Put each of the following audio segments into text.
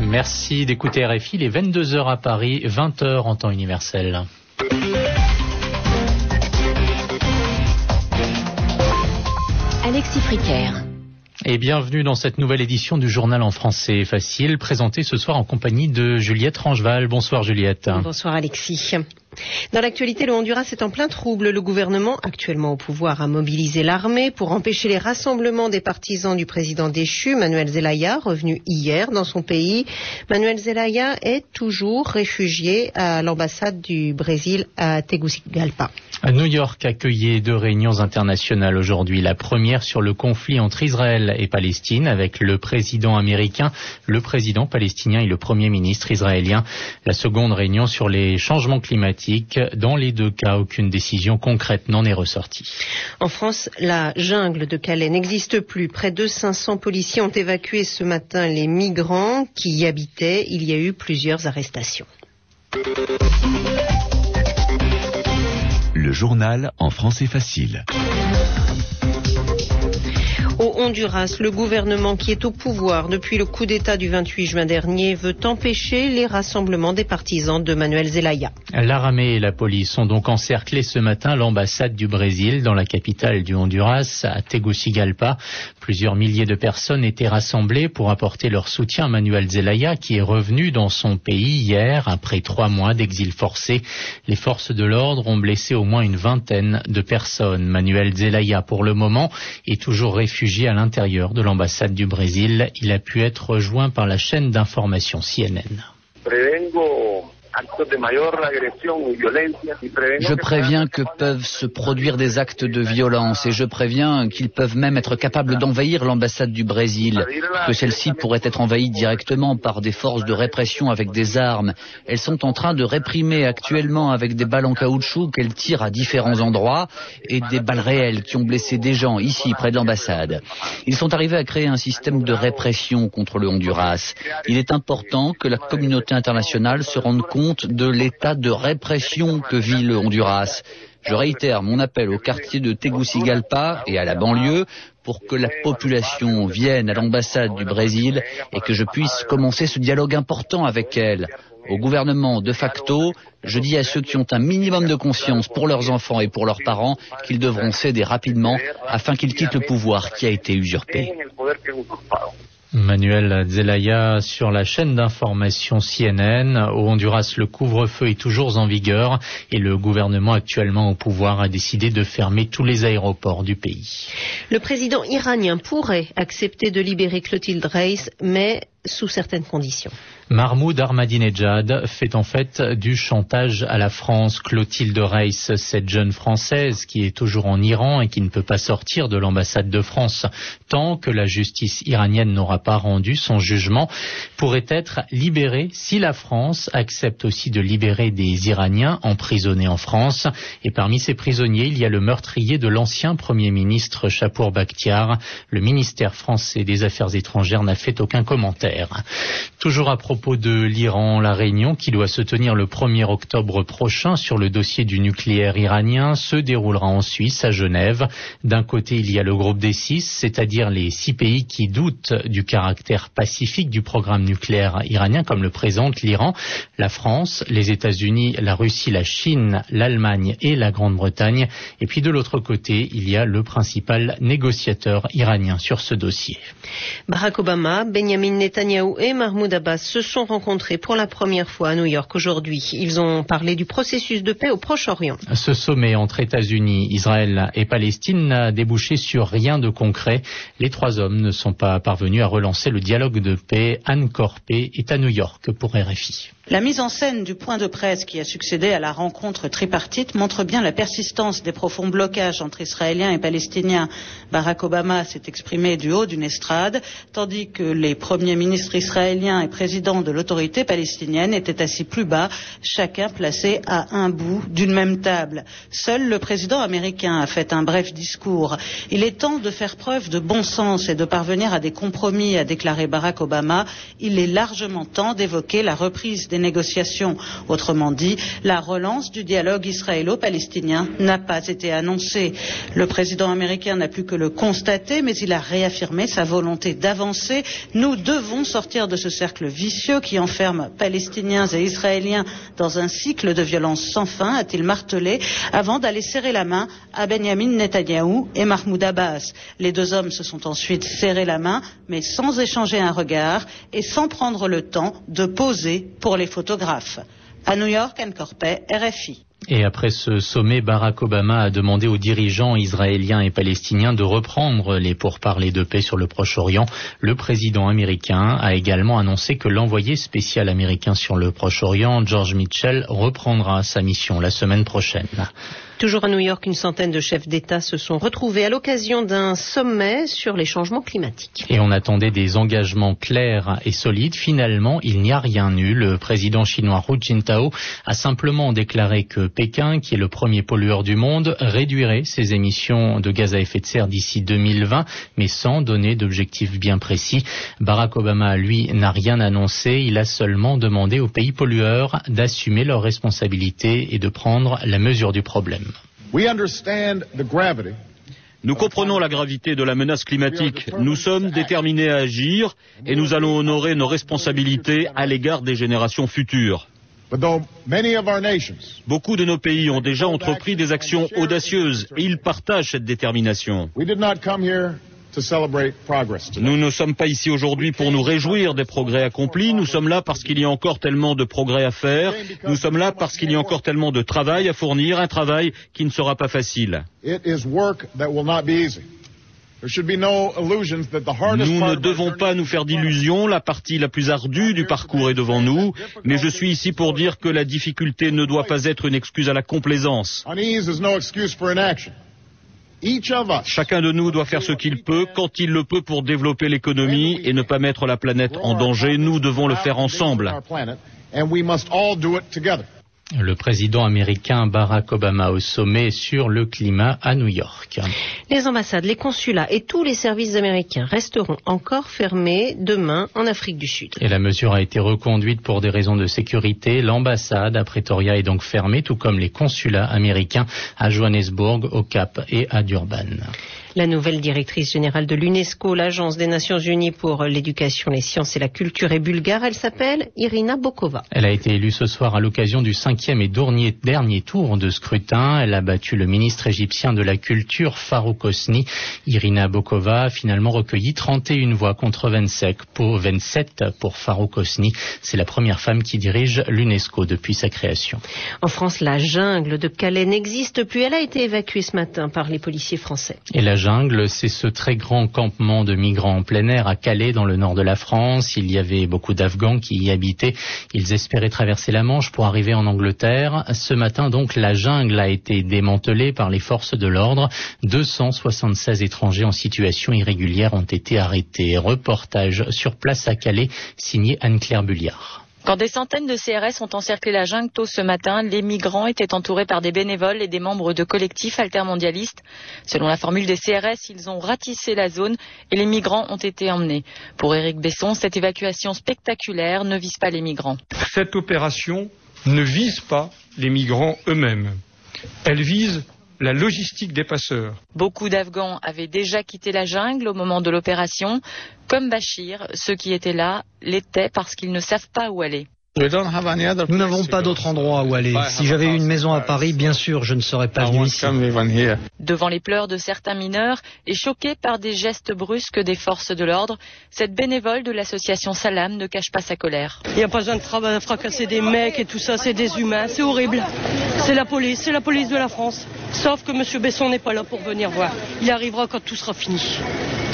Merci d'écouter RFI, les 22h à Paris, 20h en temps universel. Alexis Fricker. Et bienvenue dans cette nouvelle édition du journal en français facile, présentée ce soir en compagnie de Juliette Rangeval. Bonsoir Juliette. Bonsoir Alexis. Dans l'actualité, le Honduras est en plein trouble. Le gouvernement, actuellement au pouvoir, a mobilisé l'armée pour empêcher les rassemblements des partisans du président déchu, Manuel Zelaya, revenu hier dans son pays. Manuel Zelaya est toujours réfugié à l'ambassade du Brésil à Tegucigalpa. New York accueillait deux réunions internationales aujourd'hui. La première sur le conflit entre Israël et Palestine avec le président américain, le président palestinien et le premier ministre israélien. La seconde réunion sur les changements climatiques. Dans les deux cas, aucune décision concrète n'en est ressortie. En France, la jungle de Calais n'existe plus. Près de 500 policiers ont évacué ce matin les migrants qui y habitaient. Il y a eu plusieurs arrestations. Le journal en français facile. Honduras, le gouvernement qui est au pouvoir depuis le coup d'État du 28 juin dernier veut empêcher les rassemblements des partisans de Manuel Zelaya. L'armée et la police ont donc encerclé ce matin l'ambassade du Brésil dans la capitale du Honduras, à Tegucigalpa. Plusieurs milliers de personnes étaient rassemblées pour apporter leur soutien à Manuel Zelaya qui est revenu dans son pays hier après trois mois d'exil forcé. Les forces de l'ordre ont blessé au moins une vingtaine de personnes. Manuel Zelaya, pour le moment, est toujours réfugié à l'intérieur de l'ambassade du Brésil. Il a pu être rejoint par la chaîne d'information CNN. Je préviens que peuvent se produire des actes de violence et je préviens qu'ils peuvent même être capables d'envahir l'ambassade du Brésil, que celle-ci pourrait être envahie directement par des forces de répression avec des armes. Elles sont en train de réprimer actuellement avec des balles en caoutchouc qu'elles tirent à différents endroits et des balles réelles qui ont blessé des gens ici près de l'ambassade. Ils sont arrivés à créer un système de répression contre le Honduras. Il est important que la communauté internationale se rende compte de l'état de répression que vit le Honduras. Je réitère mon appel au quartier de Tegucigalpa et à la banlieue pour que la population vienne à l'ambassade du Brésil et que je puisse commencer ce dialogue important avec elle. Au gouvernement de facto, je dis à ceux qui ont un minimum de conscience pour leurs enfants et pour leurs parents qu'ils devront céder rapidement afin qu'ils quittent le pouvoir qui a été usurpé. Manuel Zelaya sur la chaîne d'information CNN. Au Honduras, le couvre-feu est toujours en vigueur et le gouvernement actuellement au pouvoir a décidé de fermer tous les aéroports du pays. Le président iranien pourrait accepter de libérer Clotilde Reis, mais sous certaines conditions. Mahmoud Ahmadinejad fait en fait du chantage à la France. Clotilde Reiss, cette jeune Française qui est toujours en Iran et qui ne peut pas sortir de l'ambassade de France tant que la justice iranienne n'aura pas rendu son jugement, pourrait être libérée si la France accepte aussi de libérer des Iraniens emprisonnés en France. Et parmi ces prisonniers, il y a le meurtrier de l'ancien Premier ministre Chapour Bakhtiar. Le ministère français des Affaires étrangères n'a fait aucun commentaire. Toujours à propos de l'Iran, la réunion qui doit se tenir le 1er octobre prochain sur le dossier du nucléaire iranien se déroulera en Suisse, à Genève. D'un côté, il y a le groupe des six, c'est-à-dire les six pays qui doutent du caractère pacifique du programme nucléaire iranien, comme le présente l'Iran, la France, les États-Unis, la Russie, la Chine, l'Allemagne et la Grande-Bretagne. Et puis de l'autre côté, il y a le principal négociateur iranien sur ce dossier. Barack Obama, Benjamin Netanyahu et Mahmoud Abbas sont rencontrés pour la première fois à New York aujourd'hui. Ils ont parlé du processus de paix au Proche-Orient. Ce sommet entre États-Unis, Israël et Palestine n'a débouché sur rien de concret. Les trois hommes ne sont pas parvenus à relancer le dialogue de paix. Anne Corpé est à New York pour RFI. La mise en scène du point de presse qui a succédé à la rencontre tripartite montre bien la persistance des profonds blocages entre Israéliens et Palestiniens. Barack Obama s'est exprimé du haut d'une estrade, tandis que les premiers ministres israéliens et présidents de l'autorité palestinienne étaient assis plus bas, chacun placé à un bout d'une même table. Seul le président américain a fait un bref discours. Il est temps de faire preuve de bon sens et de parvenir à des compromis, a déclaré Barack Obama. Il est largement temps d'évoquer la reprise des négociations. Autrement dit, la relance du dialogue israélo-palestinien n'a pas été annoncée. Le président américain n'a plus que le constater, mais il a réaffirmé sa volonté d'avancer. Nous devons sortir de ce cercle vicieux qui enferme Palestiniens et Israéliens dans un cycle de violence sans fin, a-t-il martelé, avant d'aller serrer la main à Benjamin Netanyahou et Mahmoud Abbas. Les deux hommes se sont ensuite serrés la main, mais sans échanger un regard et sans prendre le temps de poser pour les photographes. À New York, Anne Corpet, RFI. Et après ce sommet, Barack Obama a demandé aux dirigeants israéliens et palestiniens de reprendre les pourparlers de paix sur le Proche-Orient. Le président américain a également annoncé que l'envoyé spécial américain sur le Proche-Orient, George Mitchell, reprendra sa mission la semaine prochaine. Toujours à New York, une centaine de chefs d'État se sont retrouvés à l'occasion d'un sommet sur les changements climatiques. Et on attendait des engagements clairs et solides. Finalement, il n'y a rien eu. Le président chinois Hu Jintao a simplement déclaré que Pékin, qui est le premier pollueur du monde, réduirait ses émissions de gaz à effet de serre d'ici 2020, mais sans donner d'objectifs bien précis. Barack Obama, lui, n'a rien annoncé. Il a seulement demandé aux pays pollueurs d'assumer leurs responsabilités et de prendre la mesure du problème. Nous comprenons la gravité de la menace climatique. Nous sommes déterminés à agir et nous allons honorer nos responsabilités à l'égard des générations futures. Beaucoup de nos pays ont déjà entrepris des actions audacieuses. et ils partagent cette détermination. Nous ne sommes pas ici aujourd'hui pour nous réjouir des progrès accomplis, nous sommes là parce qu'il y a encore tellement de progrès à faire, nous sommes là parce qu'il y a encore tellement de travail à fournir, un travail qui ne sera pas facile. Nous ne devons pas nous faire d'illusions, la partie la plus ardue du parcours est devant nous, mais je suis ici pour dire que la difficulté ne doit pas être une excuse à la complaisance. Chacun de nous doit faire ce qu'il peut, quand il le peut pour développer l'économie et ne pas mettre la planète en danger. Nous devons le faire ensemble. Le président américain Barack Obama au sommet sur le climat à New York. Les ambassades, les consulats et tous les services américains resteront encore fermés demain en Afrique du Sud. Et la mesure a été reconduite pour des raisons de sécurité. L'ambassade à Pretoria est donc fermée, tout comme les consulats américains à Johannesburg, au Cap et à Durban. La nouvelle directrice générale de l'UNESCO, l'Agence des Nations Unies pour l'éducation, les sciences et la culture, est bulgare. Elle s'appelle Irina Bokova. Elle a été élue ce soir à l'occasion du cinquième et dernier tour de scrutin. Elle a battu le ministre égyptien de la Culture, Farouk Osni. Irina Bokova a finalement recueilli 31 voix contre 27 pour, 27 pour Farouk Osni. C'est la première femme qui dirige l'UNESCO depuis sa création. En France, la jungle de Calais n'existe plus. Elle a été évacuée ce matin par les policiers français. Et la jungle, c'est ce très grand campement de migrants en plein air à Calais, dans le nord de la France. Il y avait beaucoup d'Afghans qui y habitaient. Ils espéraient traverser la Manche pour arriver en Angleterre. Ce matin, donc, la jungle a été démantelée par les forces de l'ordre. 276 étrangers en situation irrégulière ont été arrêtés. Reportage sur place à Calais, signé Anne-Claire Bulliard. Quand des centaines de CRS ont encerclé la jungle tôt ce matin, les migrants étaient entourés par des bénévoles et des membres de collectifs altermondialistes. Selon la formule des CRS, ils ont ratissé la zone et les migrants ont été emmenés. Pour Éric Besson, cette évacuation spectaculaire ne vise pas les migrants. Cette opération ne vise pas les migrants eux-mêmes. Elle vise la logistique des passeurs. Beaucoup d'Afghans avaient déjà quitté la jungle au moment de l'opération. Comme Bachir, ceux qui étaient là l'étaient parce qu'ils ne savent pas où aller. Nous n'avons pas d'autre endroit où aller. Si j'avais eu une maison à Paris, bien sûr, je ne serais pas venu ici. Devant les pleurs de certains mineurs et choqués par des gestes brusques des forces de l'ordre, cette bénévole de l'association Salam ne cache pas sa colère. Il n'y a pas besoin de fracasser des mecs et tout ça, c'est des humains, c'est horrible. C'est la police, c'est la police de la France. Sauf que M. Besson n'est pas là pour venir voir. Il arrivera quand tout sera fini.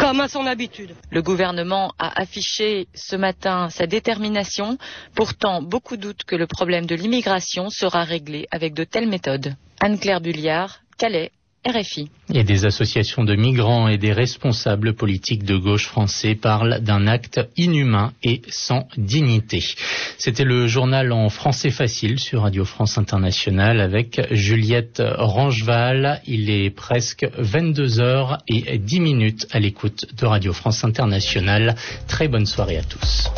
Comme à son habitude. Le gouvernement a affiché ce matin sa détermination. Pourtant, beaucoup doutent que le problème de l'immigration sera réglé avec de telles méthodes. Anne-Claire Bulliard, Calais, RFI. Et des associations de migrants et des responsables politiques de gauche français parlent d'un acte inhumain et sans dignité. C'était le journal en français facile sur Radio France Internationale avec Juliette Rangeval. Il est presque 22 heures et 10 minutes à l'écoute de Radio France Internationale. Très bonne soirée à tous.